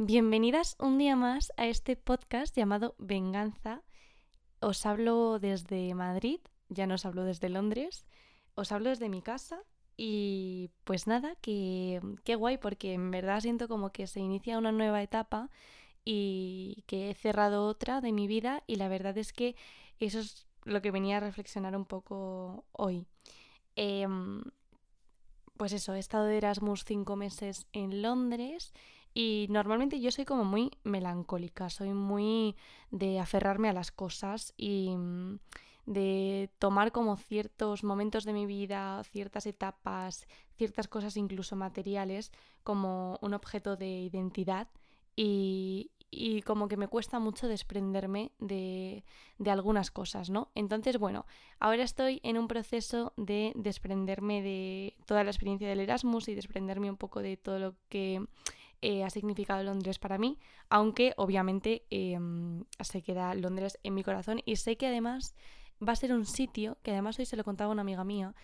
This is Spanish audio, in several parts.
Bienvenidas un día más a este podcast llamado Venganza. Os hablo desde Madrid, ya no os hablo desde Londres, os hablo desde mi casa y pues nada, que qué guay porque en verdad siento como que se inicia una nueva etapa y que he cerrado otra de mi vida y la verdad es que eso es lo que venía a reflexionar un poco hoy. Em, pues eso, he estado de Erasmus cinco meses en Londres y normalmente yo soy como muy melancólica, soy muy de aferrarme a las cosas y mm, de tomar como ciertos momentos de mi vida, ciertas etapas, ciertas cosas incluso materiales como un objeto de identidad y, y como que me cuesta mucho desprenderme de, de, algunas cosas, ¿no? Entonces, bueno, ahora estoy en un proceso de desprenderme de toda la experiencia del Erasmus y desprenderme un poco de todo lo que eh, ha significado Londres para mí, aunque obviamente em, se queda Londres en mi corazón y sé que además va a ser un sitio, que además hoy se lo contaba una amiga mía,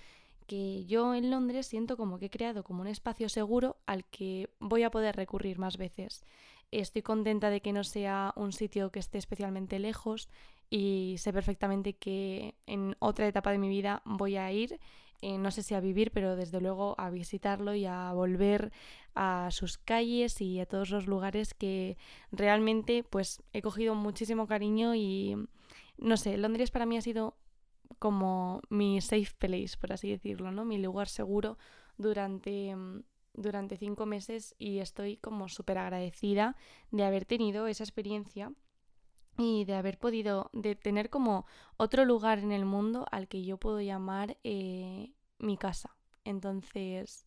que yo en Londres siento como que he creado como un espacio seguro al que voy a poder recurrir más veces. Estoy contenta de que no sea un sitio que esté especialmente lejos y sé perfectamente que en otra etapa de mi vida voy a ir eh, no sé si a vivir, pero desde luego a visitarlo y a volver a sus calles y a todos los lugares que realmente pues he cogido muchísimo cariño y no sé, Londres para mí ha sido como mi safe place, por así decirlo, ¿no? Mi lugar seguro durante durante cinco meses y estoy como súper agradecida de haber tenido esa experiencia y de haber podido, de tener como otro lugar en el mundo al que yo puedo llamar eh, mi casa. Entonces,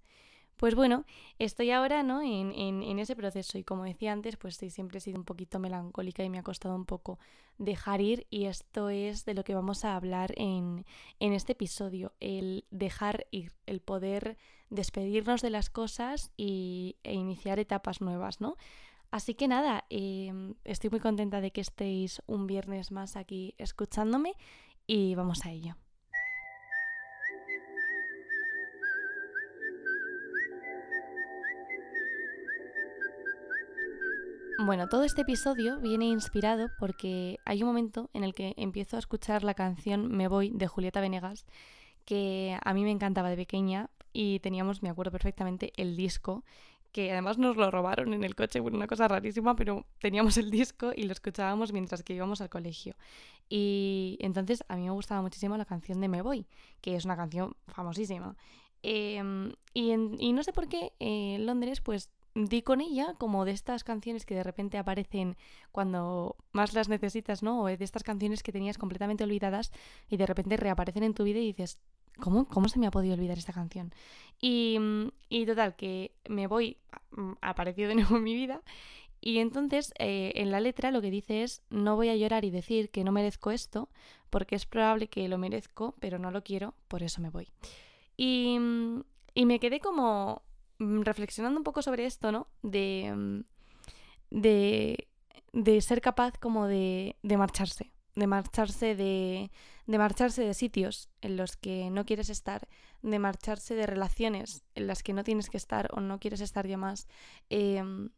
pues bueno, estoy ahora ¿no? En, en, ese proceso y como decía antes, pues sí, siempre he sido un poquito melancólica y me ha costado un poco dejar ir y esto es de lo que vamos a hablar en, en este episodio, el dejar ir, el poder despedirnos de las cosas y, e iniciar etapas nuevas, ¿no? Así que nada, em, estoy muy contenta de que estéis un viernes más aquí escuchándome y vamos a ello. Bueno, todo este episodio viene inspirado porque hay un momento en el que empiezo a escuchar la canción Me voy de Julieta Venegas, que a mí me encantaba de pequeña y teníamos, me acuerdo perfectamente, el disco que además nos lo robaron en el coche, una cosa rarísima, pero teníamos el disco y lo escuchábamos mientras que íbamos al colegio. Y entonces a mí me gustaba muchísimo la canción de Me Voy, que es una canción famosísima. Em, y, y, no sé por qué en Londres pues di con ella como de estas canciones que de repente aparecen cuando más las necesitas, ¿no? O de estas canciones que tenías completamente olvidadas y de repente reaparecen en tu vida y dices, ¿Cómo, se me ha podido olvidar esta canción? Y, total, que me voy, mm, apareció de nuevo en mi vida. Y entonces eh, en la letra lo que dice es, no voy a llorar y decir que no merezco esto, porque es probable que lo merezco, pero no lo quiero, por eso me voy. Y, y me quedé como mm, reflexionando un poco sobre esto, ¿no? De, mm, de, de ser capaz como de, de marcharse, de marcharse de, de marcharse de sitios en los que no quieres estar, de marcharse de relaciones en las que no tienes que estar o no quieres estar ya más. Em,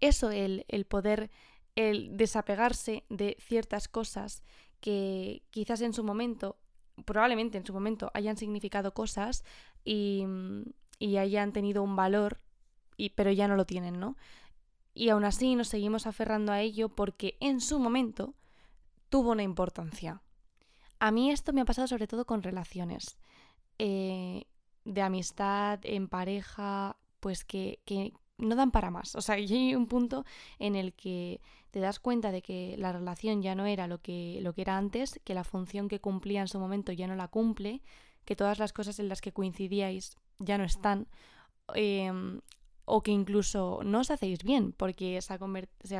eso, el, el poder, el desapegarse de ciertas cosas que quizás en su momento, probablemente en su momento, hayan significado cosas y, y hayan tenido un valor, y, pero ya no lo tienen, ¿no? Y aún así nos seguimos aferrando a ello porque en su momento tuvo una importancia. A mí esto me ha pasado sobre todo con relaciones eh, de amistad, en pareja, pues que, que no dan para más. O sea, hay un punto en el que te das cuenta de que la relación ya no era lo que, lo que era antes, que la función que cumplía en su momento ya no la cumple, que todas las cosas en las que coincidíais ya no están. Em, o que incluso no os hacéis bien porque se ha,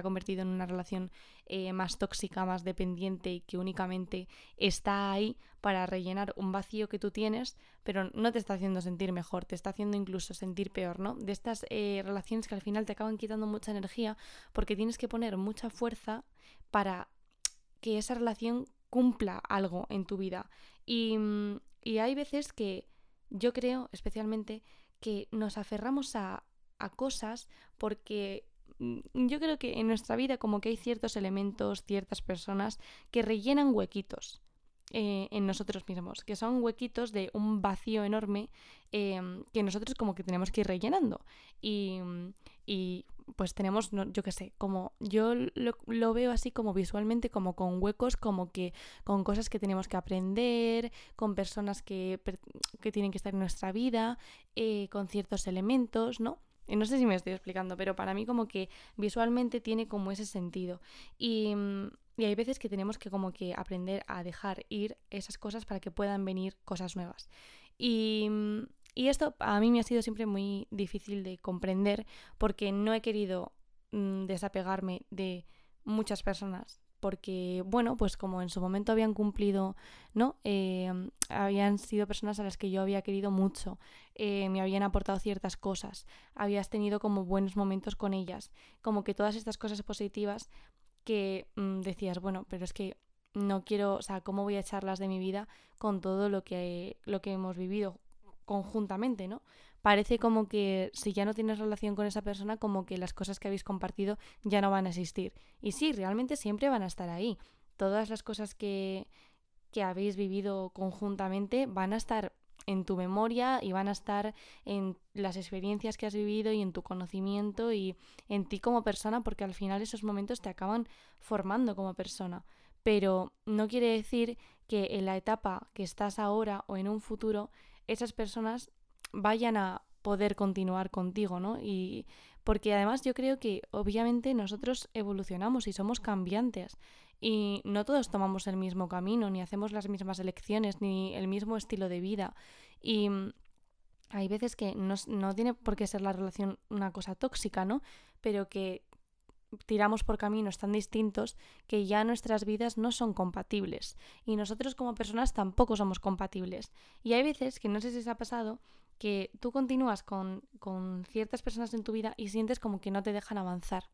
convertido en una relación eh, más tóxica, más dependiente y que únicamente está ahí para rellenar un vacío que tú tienes, pero no te está haciendo sentir mejor, te está haciendo incluso sentir peor, ¿no? De estas eh, relaciones que al final te acaban quitando mucha energía porque tienes que poner mucha fuerza para que esa relación cumpla algo en tu vida. Y, y hay veces que yo creo especialmente que nos aferramos a, a cosas porque mm, yo creo que en nuestra vida como que hay ciertos elementos, ciertas personas que rellenan huequitos. Eh, en nosotros mismos, que son huequitos de un vacío enorme em, que nosotros como que tenemos que ir rellenando. Y, y pues tenemos, yo qué sé, como yo lo, veo así como visualmente, como con huecos, como que con cosas que tenemos que aprender, con personas que, que tienen que estar en nuestra vida, eh, con ciertos elementos, ¿no? No sé si me estoy explicando, pero para mí como que visualmente tiene como ese sentido. Y, y hay veces que tenemos que como que aprender a dejar ir esas cosas para que puedan venir cosas nuevas. Y, y esto a mí me ha sido siempre muy difícil de comprender porque no he querido mm, desapegarme de muchas personas porque, bueno, pues como en su momento habían cumplido, ¿no? Em, habían sido personas a las que yo había querido mucho, eh, me habían aportado ciertas cosas, habías tenido como buenos momentos con ellas, como que todas estas cosas positivas que mm, decías, bueno, pero es que no quiero, o sea, ¿cómo voy a echarlas de mi vida con todo lo que, lo que hemos vivido conjuntamente, ¿no? Parece como que si ya no tienes relación con esa persona, como que las cosas que habéis compartido ya no van a existir. Y sí, realmente siempre van a estar ahí. Todas las cosas que, que habéis vivido conjuntamente van a estar en tu memoria y van a estar en las experiencias que has vivido y en tu conocimiento y en ti como persona, porque al final esos momentos te acaban formando como persona. Pero no quiere decir que en la etapa que estás ahora o en un futuro esas personas vayan a poder continuar contigo, ¿no? Y porque además yo creo que obviamente nosotros evolucionamos y somos cambiantes y no todos tomamos el mismo camino, ni hacemos las mismas elecciones, ni el mismo estilo de vida. Y hay veces que no, no tiene por qué ser la relación una cosa tóxica, ¿no? Pero que tiramos por caminos tan distintos que ya nuestras vidas no son compatibles y nosotros como personas tampoco somos compatibles. Y hay veces que no sé si os ha pasado que tú continúas con, con ciertas personas en tu vida y sientes como que no te dejan avanzar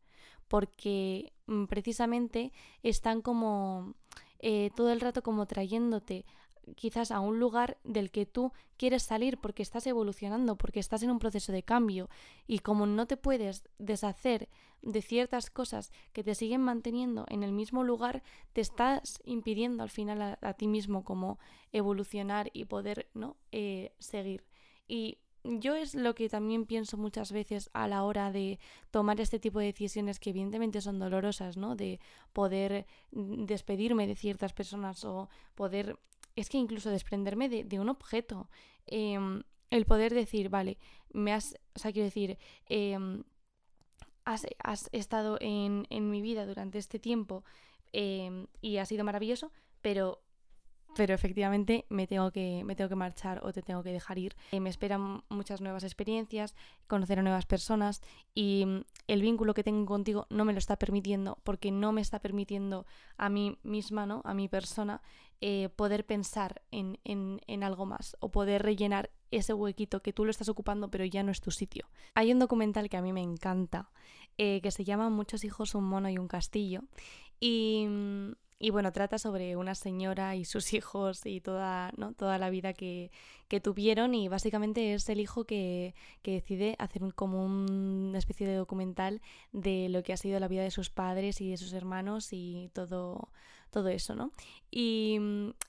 porque mm, precisamente están como eh, todo el rato como trayéndote quizás a un lugar del que tú quieres salir porque estás evolucionando, porque estás en un proceso de cambio y como no te puedes deshacer de ciertas cosas que te siguen manteniendo en el mismo lugar, te estás impidiendo al final a, ti mismo como evolucionar y poder ¿no? Eh, seguir. Y yo es lo que también pienso muchas veces a la hora de tomar este tipo de decisiones que evidentemente son dolorosas, ¿no? De poder mm, despedirme de ciertas personas o poder es que incluso desprenderme de, un objeto, em, el poder decir, vale, me has, o sea, quiero decir, em, has, estado en, en, mi vida durante este tiempo em, y ha sido maravilloso, pero pero efectivamente me tengo que, me tengo que marchar o te tengo que dejar ir. Eh, me esperan muchas nuevas experiencias, conocer a nuevas personas y mm, el vínculo que tengo contigo no me lo está permitiendo porque no me está permitiendo a mí misma, ¿no? a mi persona, eh, poder pensar en, en, algo más o poder rellenar ese huequito que tú lo estás ocupando pero ya no es tu sitio. Hay un documental que a mí me encanta eh, que se llama Muchos hijos, un mono y un castillo y mm, y bueno, trata sobre una señora y sus hijos y toda, ¿no? toda la vida que, que tuvieron y básicamente es el hijo que, que decide hacer un, como una especie de documental de lo que ha sido la vida de sus padres y de sus hermanos y todo, todo eso, ¿no? Y,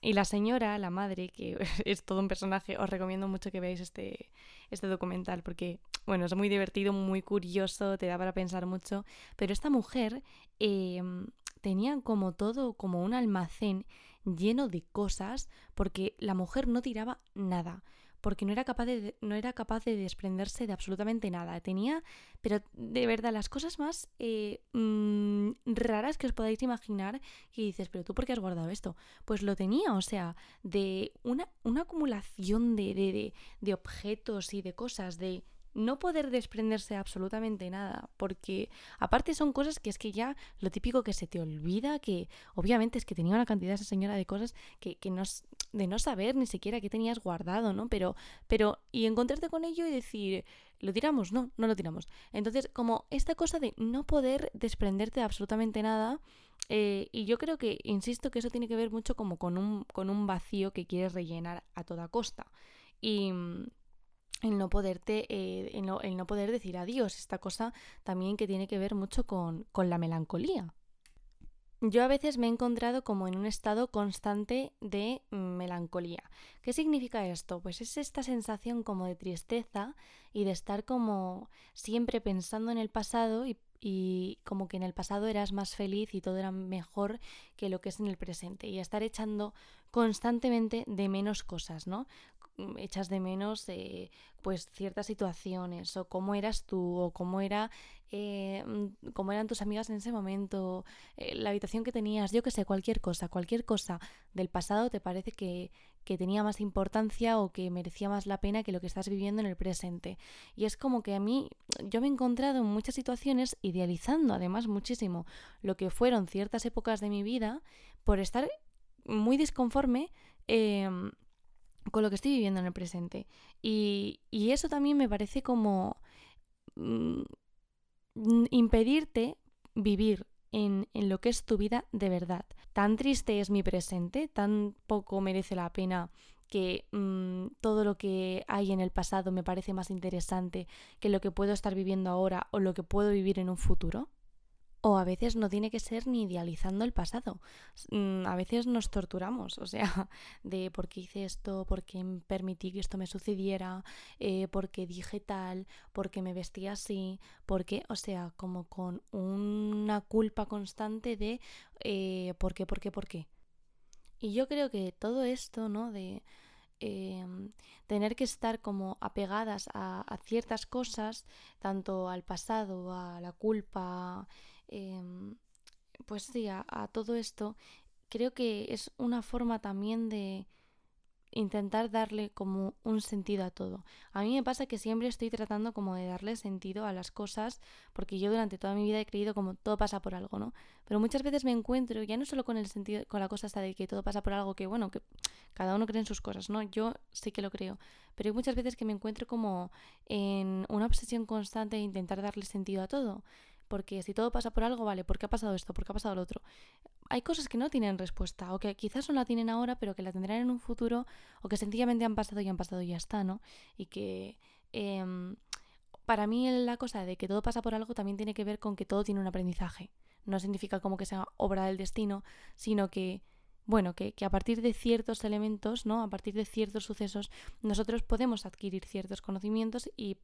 y, la señora, la madre, que es todo un personaje, os recomiendo mucho que veáis este, este documental porque, bueno, es muy divertido, muy curioso, te da para pensar mucho, pero esta mujer... Eh, tenían como todo, como un almacén lleno de cosas, porque la mujer no tiraba nada, porque no era capaz de, no era capaz de desprenderse de absolutamente nada. Tenía, pero de verdad, las cosas más eh, mm, raras que os podáis imaginar, y dices, pero tú por qué has guardado esto? Pues lo tenía, o sea, de una, una acumulación de, de, de objetos y de cosas, de no poder desprenderse absolutamente nada, porque aparte son cosas que es que ya lo típico que se te olvida, que obviamente es que tenía una cantidad esa señora de cosas que, que no, de no saber ni siquiera qué tenías guardado, ¿no? Pero, pero, y encontrarte con ello y decir, ¿lo tiramos? No, no lo tiramos. Entonces, como esta cosa de no poder desprenderte de absolutamente nada, eh, y yo creo que, insisto, que eso tiene que ver mucho como con un, con un vacío que quieres rellenar a toda costa. Y el no poderte, eh, el, no, poder decir adiós, esta cosa también que tiene que ver mucho con, con la melancolía. Yo a veces me he encontrado como en un estado constante de melancolía. ¿Qué significa esto? Pues es esta sensación como de tristeza y de estar como siempre pensando en el pasado y, y, como que en el pasado eras más feliz y todo era mejor que lo que es en el presente y estar echando constantemente de menos cosas, ¿no? Mm, echas de menos eh, pues ciertas situaciones o cómo eras tú o cómo era eh, mm, cómo eran tus amigas en ese momento eh, la habitación que tenías yo que sé cualquier cosa cualquier cosa del pasado te parece que, que tenía más importancia o que merecía más la pena que lo que estás viviendo en el presente y es como que a mí yo me he encontrado en muchas situaciones idealizando además muchísimo lo que fueron ciertas épocas de mi vida por estar muy disconforme eh, con lo que estoy viviendo en el presente. Y, eso también me parece como mm, impedirte vivir en, lo que es tu vida de verdad. Tan triste es mi presente, tan poco merece la pena que mm, todo lo que hay en el pasado me parece más interesante que lo que puedo estar viviendo ahora o lo que puedo vivir en un futuro. O a veces no tiene que ser ni idealizando el pasado. Mm, a veces nos torturamos, o sea, de por qué hice esto, por qué permití que esto me sucediera, eh, por qué dije tal, por qué me vestía así, por qué, o sea, como con una culpa constante de eh, por qué, por qué, por qué. Y yo creo que todo esto, ¿no? De em, tener que estar como apegadas a, ciertas cosas, tanto al pasado, a la culpa, Em, pues sí, a, todo esto, creo que es una forma también de intentar darle como un sentido a todo. A mí me pasa que siempre estoy tratando como de darle sentido a las cosas, porque yo durante toda mi vida he creído como todo pasa por algo, ¿no? Pero muchas veces me encuentro, ya no solo con el sentido, con la cosa hasta de que todo pasa por algo, que bueno, que cada uno cree en sus cosas, ¿no? Yo sí que lo creo, pero hay muchas veces que me encuentro como en una obsesión constante de intentar darle sentido a todo porque si todo pasa por algo, vale, ¿por qué ha pasado esto? ¿Por qué ha pasado lo otro? Hay cosas que no tienen respuesta, o que quizás no la tienen ahora, pero que la tendrán en un futuro, o que sencillamente han pasado y han pasado y ya está, ¿no? Y que em, para mí la cosa de que todo pasa por algo también tiene que ver con que todo tiene un aprendizaje. No significa como que sea obra del destino, sino que bueno, que, que, a partir de ciertos elementos, ¿no? A partir de ciertos sucesos, nosotros podemos adquirir ciertos conocimientos y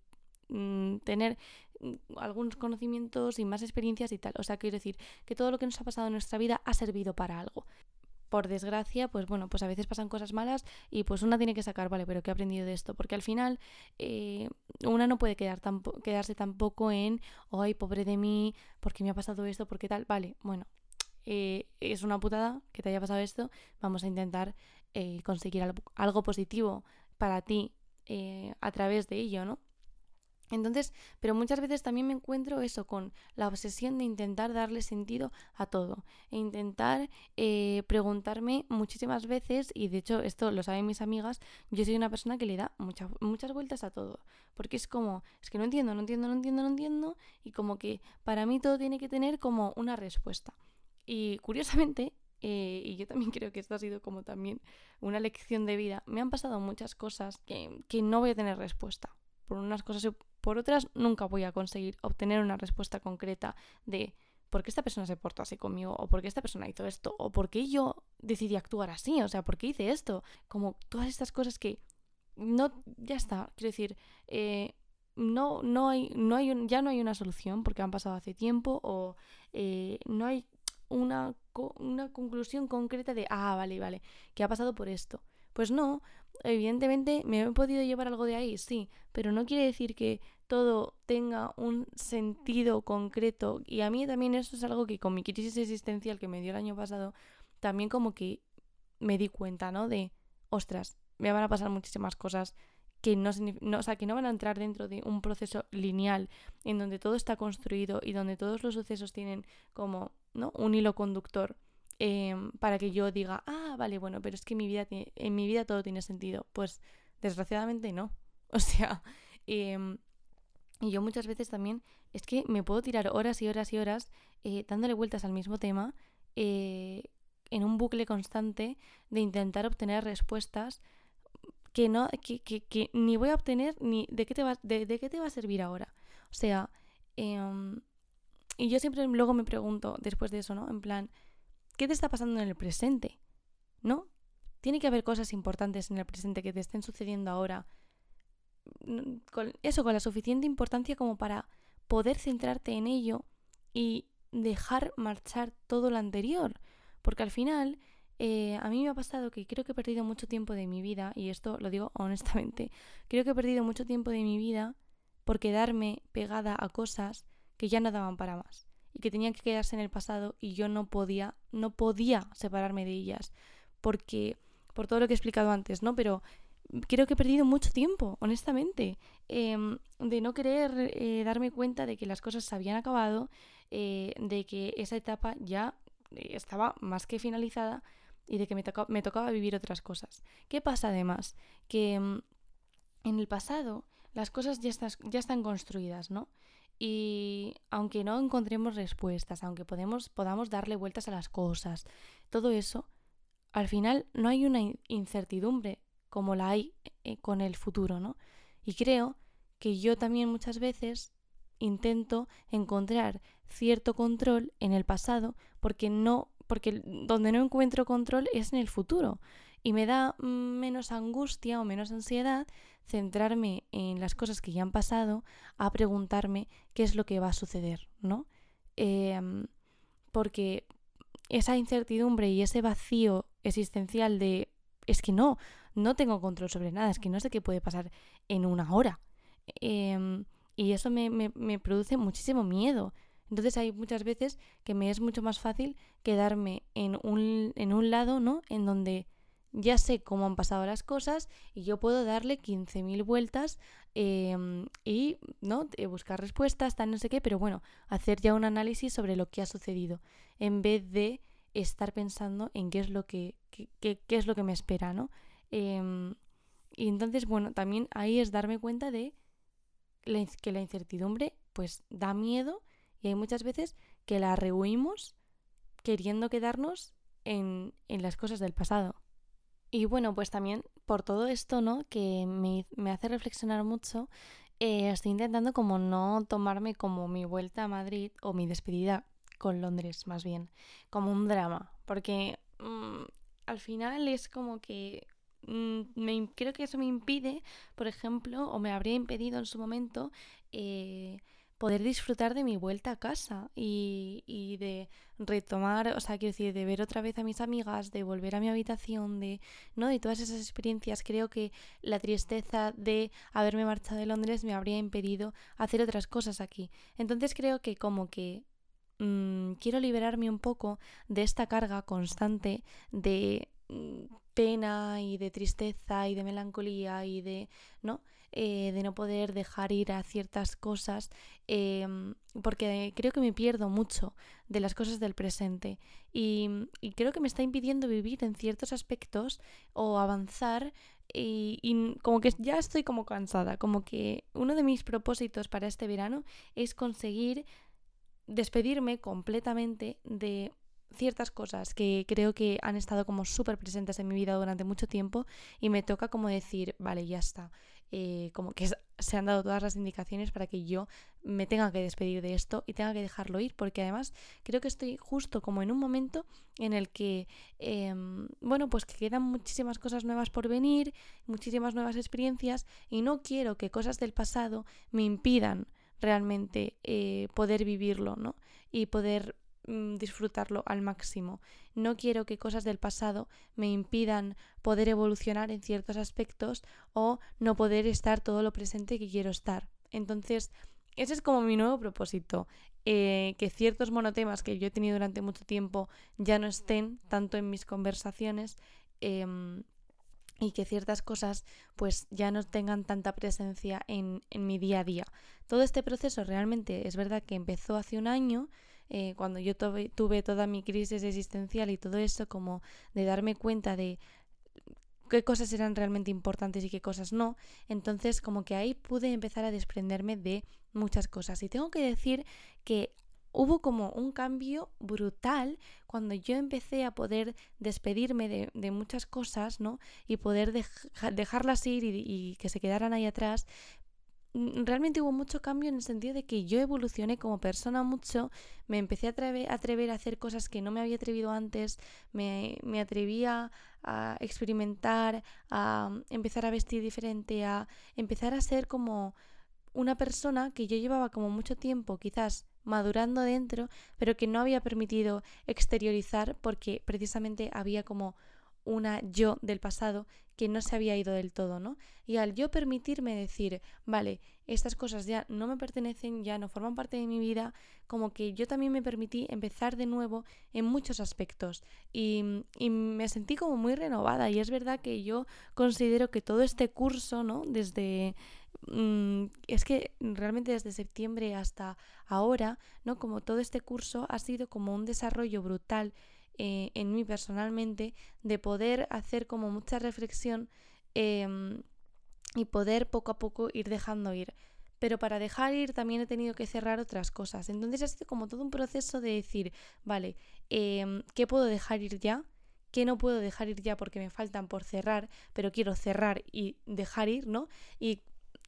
Mm, tener mm, algunos conocimientos y más experiencias y tal. O sea, quiero decir que todo lo que nos ha pasado en nuestra vida ha servido para algo. Por desgracia, pues bueno, pues a veces pasan cosas malas y pues una tiene que sacar, vale, pero ¿qué he aprendido de esto? Porque al final eh, una no puede quedar quedarse tampoco en, ay, pobre de mí, porque me ha pasado esto, porque tal, vale, bueno, eh, es una putada que te haya pasado esto, vamos a intentar eh, conseguir algo, algo, positivo para ti a través de ello, ¿no? Entonces, pero muchas veces también me encuentro eso con la obsesión de intentar darle sentido a todo e intentar eh, preguntarme muchísimas veces, y de hecho esto lo saben mis amigas, yo soy una persona que le da muchas muchas vueltas a todo, porque es como, es que no entiendo, no entiendo, no entiendo, no entiendo, y como que para mí todo tiene que tener como una respuesta. Y curiosamente, eh, y yo también creo que esto ha sido como también una lección de vida, me han pasado muchas cosas que, que no voy a tener respuesta por unas cosas por otras nunca voy a conseguir obtener una respuesta concreta de por qué esta persona se portó así conmigo, o por qué esta persona hizo esto, o por qué yo decidí actuar así, o sea, por qué hice esto. Como todas estas cosas que no, ya está, quiero decir, eh, no, no hay, no hay ya no hay una solución porque han pasado hace tiempo, o eh, no hay una, una conclusión concreta de, ah, vale, vale, que ha pasado por esto. Pues no, evidentemente me he podido llevar algo de ahí, sí, pero no quiere decir que todo tenga un sentido concreto. Y a mí también eso es algo que con mi crisis existencial que me dio el año pasado, también como que me di cuenta, ¿no? De, ostras, me van a pasar muchísimas cosas que no, no, o sea, que no van a entrar dentro de un proceso lineal en donde todo está construido y donde todos los sucesos tienen como ¿no? un hilo conductor Em, para que yo diga, ah, vale, bueno, pero es que mi vida, en mi vida todo tiene sentido. Pues desgraciadamente no. O sea, em, y yo muchas veces también es que me puedo tirar horas y horas y horas eh, dándole vueltas al mismo tema eh, en un bucle constante de intentar obtener respuestas que no, que, que, ni voy a obtener ni de qué te va, de, qué te va a servir ahora. O sea, em, y yo siempre luego me pregunto después de eso, ¿no? En plan, ¿qué te está pasando en el presente? ¿No? Tiene que haber cosas importantes en el presente que te estén sucediendo ahora. Mm, con eso, con la suficiente importancia como para poder centrarte en ello y dejar marchar todo lo anterior. Porque al final, eh, a mí me ha pasado que creo que he perdido mucho tiempo de mi vida, y esto lo digo honestamente, creo que he perdido mucho tiempo de mi vida por quedarme pegada a cosas que ya no daban para más y que tenían que quedarse en el pasado y yo no podía, no podía separarme de ellas porque por todo lo que he explicado antes, ¿no? Pero creo que he perdido mucho tiempo, honestamente, em, de no querer eh, darme cuenta de que las cosas se habían acabado, eh, de que esa etapa ya eh, estaba más que finalizada y de que me, me tocaba vivir otras cosas. ¿Qué pasa además? Que em, en el pasado las cosas ya, ya están construidas, ¿no? Y aunque no encontremos respuestas, aunque podemos, podamos darle vueltas a las cosas, todo eso, al final no hay una incertidumbre como la hay eh, con el futuro, ¿no? Y creo que yo también muchas veces intento encontrar cierto control en el pasado porque no porque donde no encuentro control es en el futuro y me da menos angustia o menos ansiedad centrarme en las cosas que ya han pasado a preguntarme qué es lo que va a suceder, ¿no? Em, porque esa incertidumbre y ese vacío existencial de es que no, no tengo control sobre nada, es que no sé qué puede pasar en una hora. Em, y eso me, me, produce muchísimo miedo. Entonces hay muchas veces que me es mucho más fácil quedarme en un, en un lado, ¿no? En donde ya sé cómo han pasado las cosas y yo puedo darle 15.000 vueltas em, y ¿no? buscar respuestas, tal, no sé qué, pero bueno, hacer ya un análisis sobre lo que ha sucedido en vez de estar pensando en qué es lo que, qué, es lo que me espera, ¿no? Em, y entonces, bueno, también ahí es darme cuenta de que la incertidumbre pues da miedo y hay muchas veces que la rehuimos queriendo quedarnos en, en las cosas del pasado. Y bueno, pues también por todo esto, ¿no? Que me, me hace reflexionar mucho, eh, estoy intentando como no tomarme como mi vuelta a Madrid o mi despedida con Londres, más bien, como un drama, porque mm, al final es como que mm, me, creo que eso me impide, por ejemplo, o me habría impedido en su momento eh, poder disfrutar de mi vuelta a casa y, y, de retomar, o sea, quiero decir, de ver otra vez a mis amigas, de volver a mi habitación, de, ¿no? De todas esas experiencias, creo que la tristeza de haberme marchado de Londres me habría impedido hacer otras cosas aquí. Entonces creo que como que mm, quiero liberarme un poco de esta carga constante de pena y de tristeza y de melancolía y de, ¿no? Eh, de no poder dejar ir a ciertas cosas, em, porque creo que me pierdo mucho de las cosas del presente y, creo que me está impidiendo vivir en ciertos aspectos o avanzar y, y, como que ya estoy como cansada, como que uno de mis propósitos para este verano es conseguir despedirme completamente de ciertas cosas que creo que han estado como súper presentes en mi vida durante mucho tiempo y me toca como decir, vale, ya está. Eh, como que se han dado todas las indicaciones para que yo me tenga que despedir de esto y tenga que dejarlo ir, porque además creo que estoy justo como en un momento en el que, em, bueno, pues que quedan muchísimas cosas nuevas por venir, muchísimas nuevas experiencias y no quiero que cosas del pasado me impidan realmente eh, poder vivirlo, ¿no? Y poder Mm, disfrutarlo al máximo. No quiero que cosas del pasado me impidan poder evolucionar en ciertos aspectos o no poder estar todo lo presente que quiero estar. Entonces, ese es como mi nuevo propósito, eh, que ciertos monotemas que yo he tenido durante mucho tiempo ya no estén tanto en mis conversaciones em, y que ciertas cosas pues ya no tengan tanta presencia en, en mi día a día. Todo este proceso realmente es verdad que empezó hace un año, eh, cuando yo tuve, tuve toda mi crisis existencial y todo eso, como de darme cuenta de qué cosas eran realmente importantes y qué cosas no. Entonces, como que ahí pude empezar a desprenderme de muchas cosas. Y tengo que decir que hubo como un cambio brutal cuando yo empecé a poder despedirme de, muchas cosas, ¿no? Y poder dejarlas ir y, que se quedaran ahí atrás. Mm, realmente hubo mucho cambio en el sentido de que yo evolucioné como persona mucho, me empecé a atrever, a, hacer cosas que no me había atrevido antes, me, me atrevía a experimentar, a empezar a vestir diferente, a empezar a ser como una persona que yo llevaba como mucho tiempo quizás madurando dentro, pero que no había permitido exteriorizar porque precisamente había como una yo del pasado que no se había ido del todo, ¿no? Y al yo permitirme decir, vale, estas cosas ya no me pertenecen, ya no forman parte de mi vida, como que yo también me permití empezar de nuevo en muchos aspectos y, y me sentí como muy renovada y es verdad que yo considero que todo este curso, ¿no? Desde Mm, es que realmente desde septiembre hasta ahora, ¿no? Como todo este curso ha sido como un desarrollo brutal eh, en mí personalmente de poder hacer como mucha reflexión em, y poder poco a poco ir dejando ir. Pero para dejar ir también he tenido que cerrar otras cosas. Entonces ha sido como todo un proceso de decir, vale, em, ¿qué puedo dejar ir ya? ¿Qué no puedo dejar ir ya porque me faltan por cerrar, pero quiero cerrar y dejar ir, ¿no? Y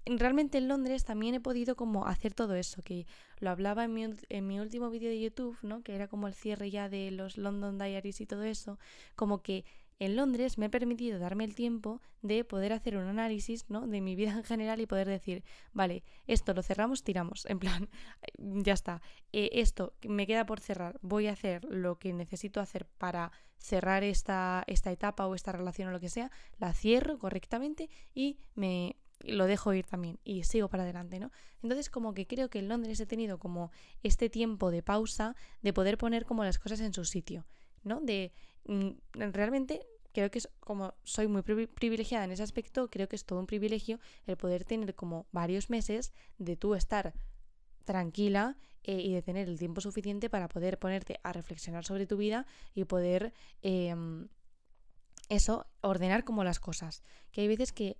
realmente en Londres también he podido como hacer todo eso, que lo hablaba en mi, en mi último vídeo de YouTube, ¿no? Que era como el cierre ya de los London Diaries y todo eso, como que en Londres me he permitido darme el tiempo de poder hacer un análisis ¿no? de mi vida en general y poder decir, vale, esto lo cerramos, tiramos, en plan, ya está, eh, esto me queda por cerrar, voy a hacer lo que necesito hacer para cerrar esta, esta etapa o esta relación o lo que sea, la cierro correctamente y me, lo dejo ir también y sigo para adelante, ¿no? Entonces como que creo que en Londres he tenido como este tiempo de pausa de poder poner como las cosas en su sitio, ¿no? De mm, realmente creo que es como soy muy privilegiada en ese aspecto, creo que es todo un privilegio el poder tener como varios meses de tú estar tranquila eh, y de tener el tiempo suficiente para poder ponerte a reflexionar sobre tu vida y poder em, eso, ordenar como las cosas. Que hay veces que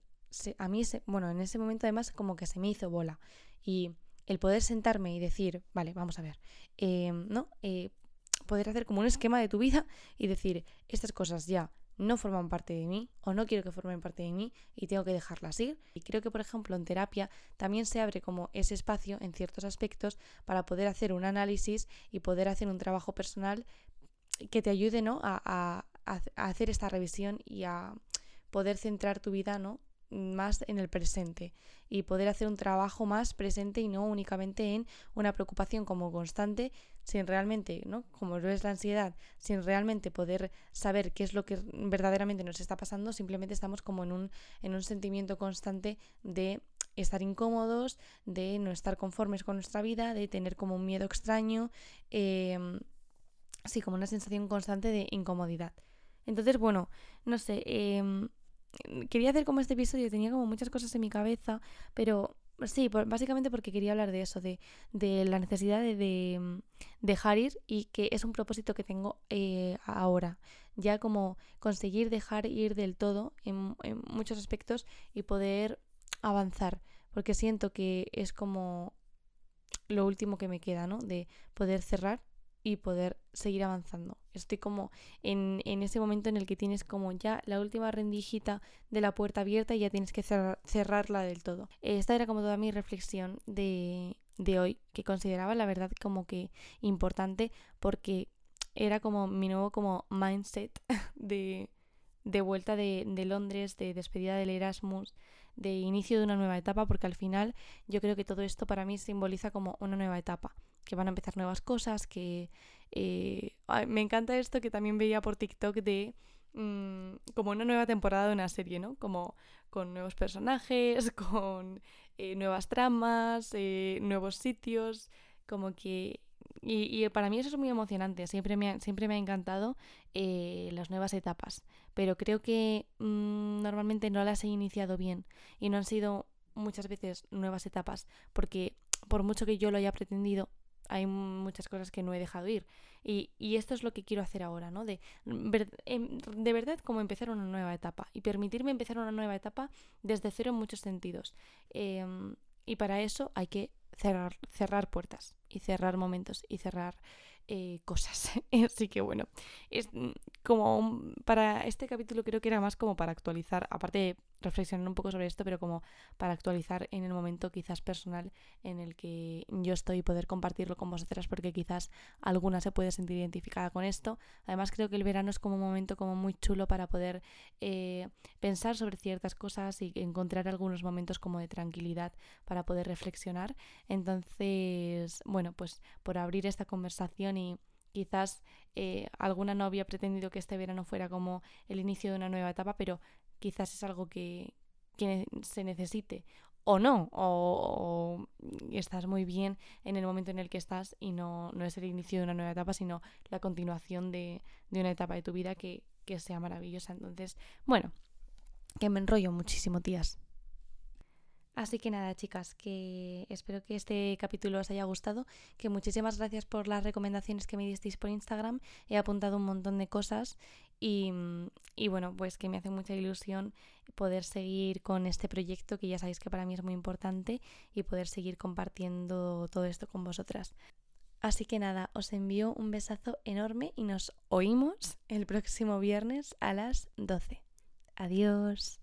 a mí, bueno, en ese momento además como que se me hizo bola. Y el poder sentarme y decir, vale, vamos a ver, em, ¿no? Eh, poder hacer como un esquema de tu vida y decir, estas cosas ya no forman parte de mí o no quiero que formen parte de mí y tengo que dejarlas ir. Y creo que, por ejemplo, en terapia también se abre como ese espacio en ciertos aspectos para poder hacer un análisis y poder hacer un trabajo personal que te ayude ¿no? a hacer esta revisión y a poder centrar tu vida ¿no? Más en el presente y poder hacer un trabajo más presente y no únicamente en una preocupación como constante sin realmente, ¿no? Como lo es la ansiedad, sin realmente poder saber qué es lo que verdaderamente nos está pasando, simplemente estamos como en un, en un sentimiento constante de estar incómodos, de no estar conformes con nuestra vida, de tener como un miedo extraño, eh, sí, como una sensación constante de incomodidad. Entonces, bueno, no sé, eh, quería hacer como este episodio, tenía como muchas cosas en mi cabeza, pero sí, básicamente porque quería hablar de eso, de, la necesidad de, mm, dejar ir y que es un propósito que tengo eh, ahora. Ya como conseguir dejar ir del todo en muchos aspectos y poder avanzar, porque siento que es como lo último que me queda, ¿no? De poder cerrar y poder seguir avanzando. Estoy como en, en, ese momento en el que tienes como ya la última rendijita de la puerta abierta y ya tienes que cerrarla del todo. Esta era como toda mi reflexión de, de hoy, que consideraba la verdad como que importante porque era como mi nuevo como mindset de, de vuelta de, de Londres, de despedida del Erasmus, de inicio de una nueva etapa, porque al final yo creo que todo esto para mí simboliza como una nueva etapa que van a empezar nuevas cosas, que eh, me encanta esto que también veía por TikTok de mm, como una nueva temporada de una serie, ¿no? Como con nuevos personajes, con eh, nuevas tramas, eh, nuevos sitios, como que... Y, para mí eso es muy emocionante, siempre me ha, siempre me ha encantado las nuevas etapas, pero creo que mm, normalmente no las he iniciado bien y no han sido muchas veces nuevas etapas, porque por mucho que yo lo haya pretendido, hay muchas cosas que no he dejado ir. Y, y esto es lo que quiero hacer ahora, ¿no? De, em, de verdad como empezar una nueva etapa y permitirme empezar una nueva etapa desde cero en muchos sentidos. Em, y para eso hay que cerrar, cerrar puertas y cerrar momentos y cerrar eh, cosas. Así que bueno, es mm, como para este capítulo creo que era más como para actualizar, aparte reflexionar un poco sobre esto, pero como para actualizar en el momento quizás personal en el que yo estoy y poder compartirlo con vosotras porque quizás alguna se puede sentir identificada con esto. Además creo que el verano es como un momento como muy chulo para poder eh, pensar sobre ciertas cosas y encontrar algunos momentos como de tranquilidad para poder reflexionar. Entonces, bueno, pues por abrir esta conversación y quizás eh, alguna no había pretendido que este verano fuera como el inicio de una nueva etapa, pero quizás es algo que, se necesite o no, o, estás muy bien en el momento en el que estás y no, no es el inicio de una nueva etapa, sino la continuación de, de una etapa de tu vida que, que sea maravillosa. Entonces, bueno, que me enrollo muchísimo, tías. Así que nada, chicas, que espero que este capítulo os haya gustado, que muchísimas gracias por las recomendaciones que me disteis por Instagram. He apuntado un montón de cosas y, y, bueno, pues que me hace mucha ilusión poder seguir con este proyecto que ya sabéis que para mí es muy importante y poder seguir compartiendo todo esto con vosotras. Así que nada, os envío un besazo enorme y nos oímos el próximo viernes a las 12. Adiós.